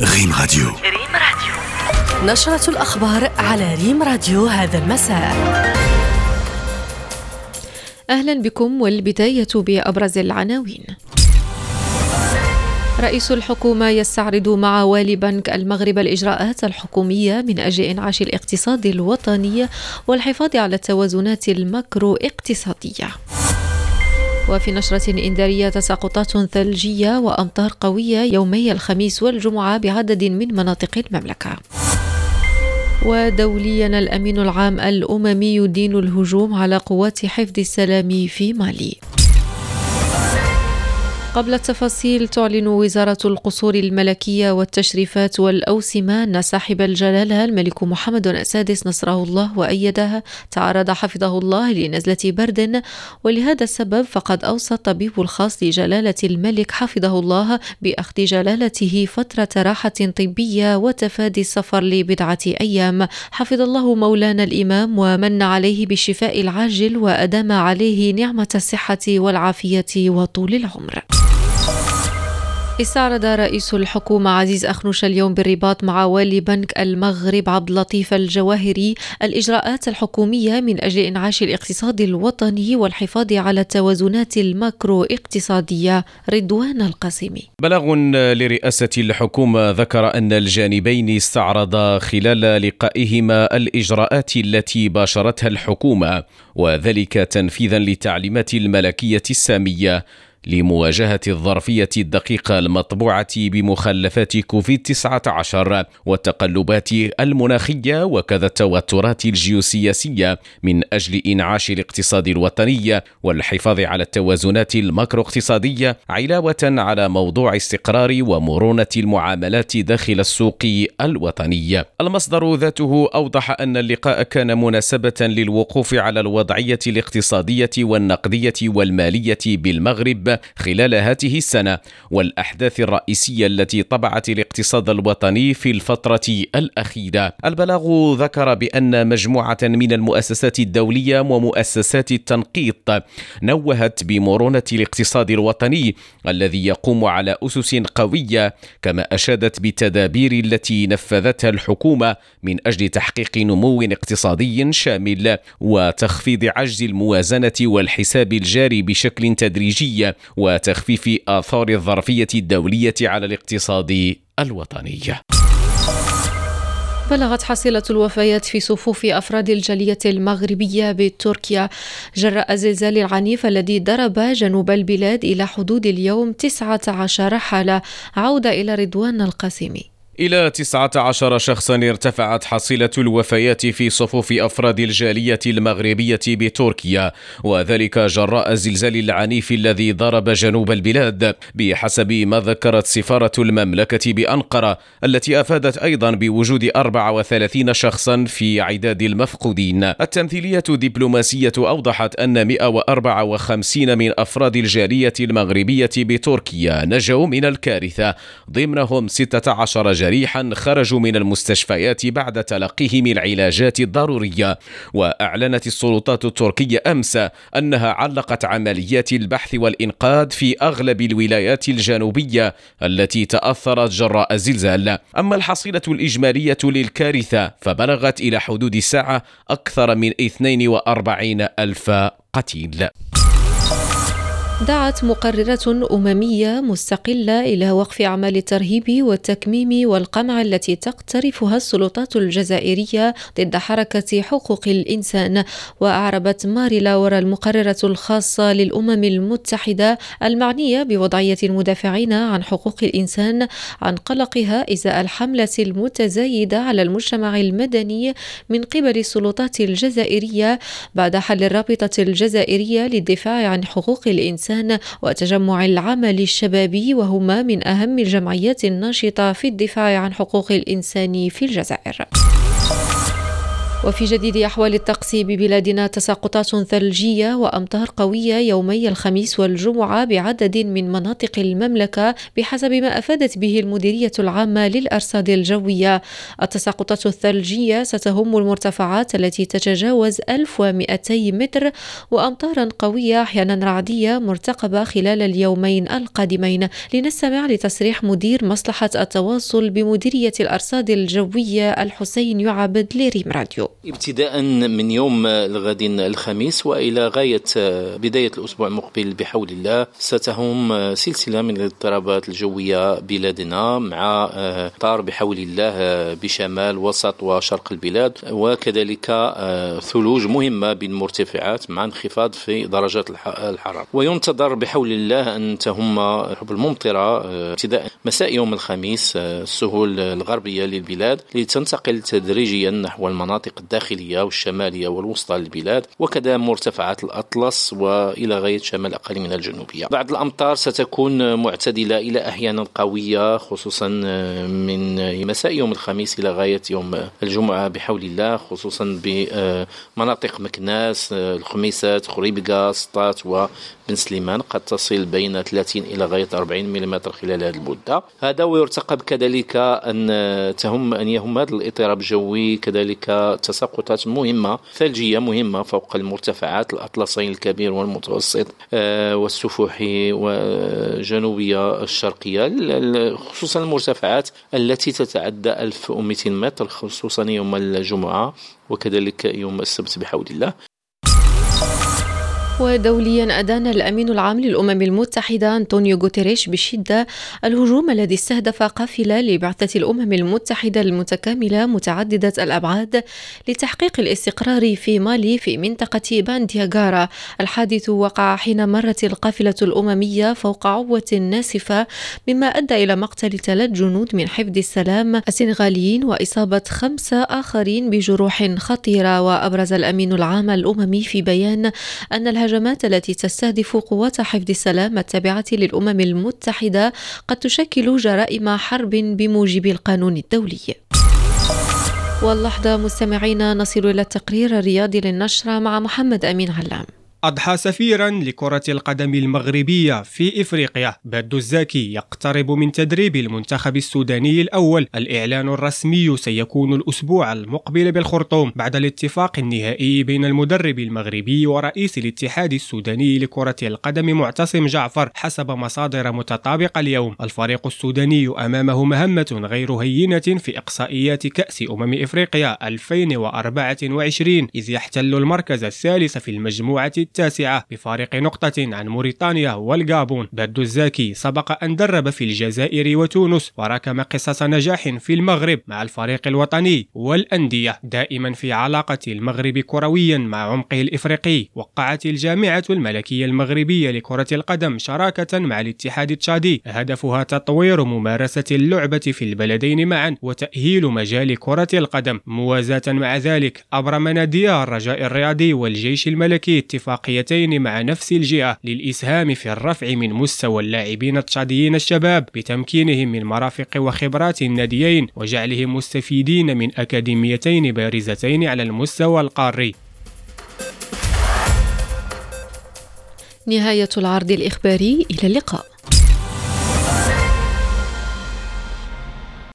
ريم راديو. ريم راديو. نشرة الأخبار على ريم راديو هذا المساء. أهلا بكم والبداية بأبرز العناوين. رئيس الحكومة يستعرض مع والي بنك المغرب الإجراءات الحكومية من أجل إنعاش الاقتصاد الوطني والحفاظ على التوازنات المكرو اقتصادية. وفي نشرة إنذارية تساقطات ثلجية وأمطار قوية يومي الخميس والجمعة بعدد من مناطق المملكة. ودوليا الأمين العام الأممي يدين الهجوم على قوات حفظ السلام في مالي. قبل التفاصيل تعلن وزارة القصور الملكية والتشريفات والأوسمة أن صاحب الجلالة الملك محمد السادس نصره الله وأيده تعرض حفظه الله لنزلة برد ولهذا السبب فقد أوصى الطبيب الخاص لجلالة الملك حفظه الله بأخذ جلالته فترة راحة طبية وتفادي السفر لبضعة أيام. حفظ الله مولانا الإمام ومن عليه بالشفاء العاجل وأدام عليه نعمة الصحة والعافية وطول العمر. استعرض رئيس الحكومة عزيز أخنوش اليوم بالرباط مع والي بنك المغرب عبد اللطيف الجواهري. الإجراءات الحكومية من أجل إنعاش الاقتصاد الوطني والحفاظ على التوازنات الماكرو اقتصادية. رضوان القاسمي. بلاغ لرئاسة الحكومة ذكر أن الجانبين استعرضا خلال لقائهما الإجراءات التي باشرتها الحكومة وذلك تنفيذا للتعليمات الملكية السامية. لمواجهة الظرفية الدقيقة المطبوعة بمخلفات كوفيد 19 والتقلبات المناخية وكذا التوترات الجيوسياسية من أجل إنعاش الاقتصاد الوطني والحفاظ على التوازنات الماكرو اقتصادية علاوة على موضوع استقرار ومرونة المعاملات داخل السوق الوطني. المصدر ذاته أوضح أن اللقاء كان مناسبة للوقوف على الوضعية الاقتصادية والنقدية والمالية بالمغرب خلال هذه السنة والأحداث الرئيسية التي طبعت الاقتصاد الوطني في الفترة الأخيرة. البلاغ ذكر بأن مجموعة من المؤسسات الدولية ومؤسسات التنقيط نوهت بمرونة الاقتصاد الوطني الذي يقوم على أسس قوية كما أشادت بالتدابير التي نفذتها الحكومة من أجل تحقيق نمو اقتصادي شامل وتخفيض عجز الموازنة والحساب الجاري بشكل تدريجي. وتخفيف آثار الظرفية الدولية على الاقتصاد الوطني. بلغت حصيلة الوفيات في صفوف أفراد الجالية المغربية بتركيا جراء الزلزال العنيف الذي ضرب جنوب البلاد إلى حدود اليوم 19 حالة عودة إلى رضوان القاسمي إلى 19 شخصا ارتفعت حصيلة الوفيات في صفوف أفراد الجالية المغربية بتركيا وذلك جراء الزلزال العنيف الذي ضرب جنوب البلاد بحسب ما ذكرت سفارة المملكة بأنقرة التي أفادت أيضا بوجود 34 شخصا في عداد المفقودين. التمثيلية الدبلوماسية أوضحت أن 154 من أفراد الجالية المغربية بتركيا نجوا من الكارثة ضمنهم 16 جريحا خرجوا من المستشفيات بعد تلقيهم العلاجات الضرورية. وأعلنت السلطات التركية أمس أنها علقت عمليات البحث والإنقاذ في أغلب الولايات الجنوبية التي تأثرت جراء الزلزال أما الحصيلة الإجمالية للكارثة فبلغت إلى حدود الساعة أكثر من 42 ألف قتيل. دعت مقررة أممية مستقلة إلى وقف أعمال الترهيب والتكميم والقمع التي تقترفها السلطات الجزائرية ضد حركة حقوق الإنسان. وأعربت ماري لاورا المقررة الخاصة للأمم المتحدة المعنية بوضعية المدافعين عن حقوق الإنسان عن قلقها إزاء الحملة المتزايدة على المجتمع المدني من قبل السلطات الجزائرية بعد حل الرابطة الجزائرية للدفاع عن حقوق الإنسان. الإنسان وتجمع العمل الشبابي وهما من أهم الجمعيات الناشطة في الدفاع عن حقوق الإنسان في الجزائر. وفي جديد أحوال الطقس ببلادنا تساقطات ثلجية وأمطار قوية يومي الخميس والجمعة بعدد من مناطق المملكة بحسب ما أفادت به المديرية العامة للأرصاد الجوية. التساقطات الثلجية ستهم المرتفعات التي تتجاوز 1200 متر وأمطارا قوية أحيانا رعدية مرتقبة خلال اليومين القادمين. لنستمع لتصريح مدير مصلحة التواصل بمديرية الأرصاد الجوية الحسين يعبد لريم راديو. ابتداء من يوم الغد الخميس وإلى غاية بداية الأسبوع المقبل بحول الله ستهم سلسلة من الاضطرابات الجوية بلادنا مع طار بحول الله بشمال وسط وشرق البلاد وكذلك ثلوج مهمة بالمرتفعات مع انخفاض في درجات الحرارة. وينتظر بحول الله أن تهم الممطرة ابتداء مساء يوم الخميس السهول الغربية للبلاد لتنتقل تدريجيا نحو المناطق الداخلية والشمالية والوسطى للبلاد وكذا مرتفعات الأطلس وإلى غاية شمال أقاليم الجنوبية. بعض الأمطار ستكون معتدلة إلى أحيانا قوية خصوصا من مساء يوم الخميس إلى غاية يوم الجمعة بحول الله خصوصا بمناطق مكناس الخميسات خريبكا سطات وبن سليمان قد تصل بين 30 إلى غاية 40 ملم خلال هذه المدة. هذا ويرتقب كذلك أن تهم أن يهم هذا الاضطراب الجوي كذلك تساقطات مهمة ثلجية مهمة فوق المرتفعات الأطلسين الكبير والمتوسط آه، والسفوحي وجنوبية الشرقية خصوصا المرتفعات التي تتعدى 1200 متر خصوصا يوم الجمعة وكذلك يوم السبت بحول الله. ودوليا أدان الأمين العام للأمم المتحدة أنطونيو غوتيريش بشدة الهجوم الذي استهدف قافلة لبعثة الأمم المتحدة المتكاملة متعددة الأبعاد لتحقيق الاستقرار في مالي في منطقة باندياغارا. الحادث وقع حين مرت القافلة الأممية فوق عوة ناسفة مما أدى إلى مقتل ثلاث جنود من حفظ السلام السنغاليين وإصابة خمسة آخرين بجروح خطيرة. وأبرز الأمين العام الأممي في بيان أن الهجوم الهجمات التي تستهدف قوات حفظ السلام التابعة للأمم المتحدة قد تشكل جرائم حرب بموجب القانون الدولي. واللحظة مستمعينا نصل إلى التقرير الرياضي للنشرة مع محمد أمين علام. أضحى سفيرا لكرة القدم المغربية في إفريقيا. بدو الزاكي يقترب من تدريب المنتخب السوداني الأول. الإعلان الرسمي سيكون الأسبوع المقبل بالخرطوم بعد الاتفاق النهائي بين المدرب المغربي ورئيس الاتحاد السوداني لكرة القدم معتصم جعفر حسب مصادر متطابقة اليوم. الفريق السوداني أمامه مهمة غير هينة في إقصائيات كأس أمم إفريقيا 2024 إذ يحتل المركز الثالث في المجموعة التاسعة بفارق نقطة عن موريتانيا والغابون. بدو الزاكي سبق أن درب في الجزائر وتونس وركم قصص نجاح في المغرب مع الفريق الوطني والأندية دائما في علاقة المغرب كرويا مع عمقه الإفريقي. وقعت الجامعة الملكية المغربية لكرة القدم شراكة مع الاتحاد التشادي. هدفها تطوير ممارسة اللعبة في البلدين معا وتأهيل مجال كرة القدم. موازاة مع ذلك أبرم نادي الرجاء الرياضي والجيش الملكي اتفاق اتفاقيتين مع نفس الجهة للإسهام في الرفع من مستوى اللاعبين التشاديين الشباب بتمكينهم من مرافق وخبرات الناديين وجعلهم مستفيدين من أكاديميتين بارزتين على المستوى القاري. نهاية العرض الإخباري إلى اللقاء.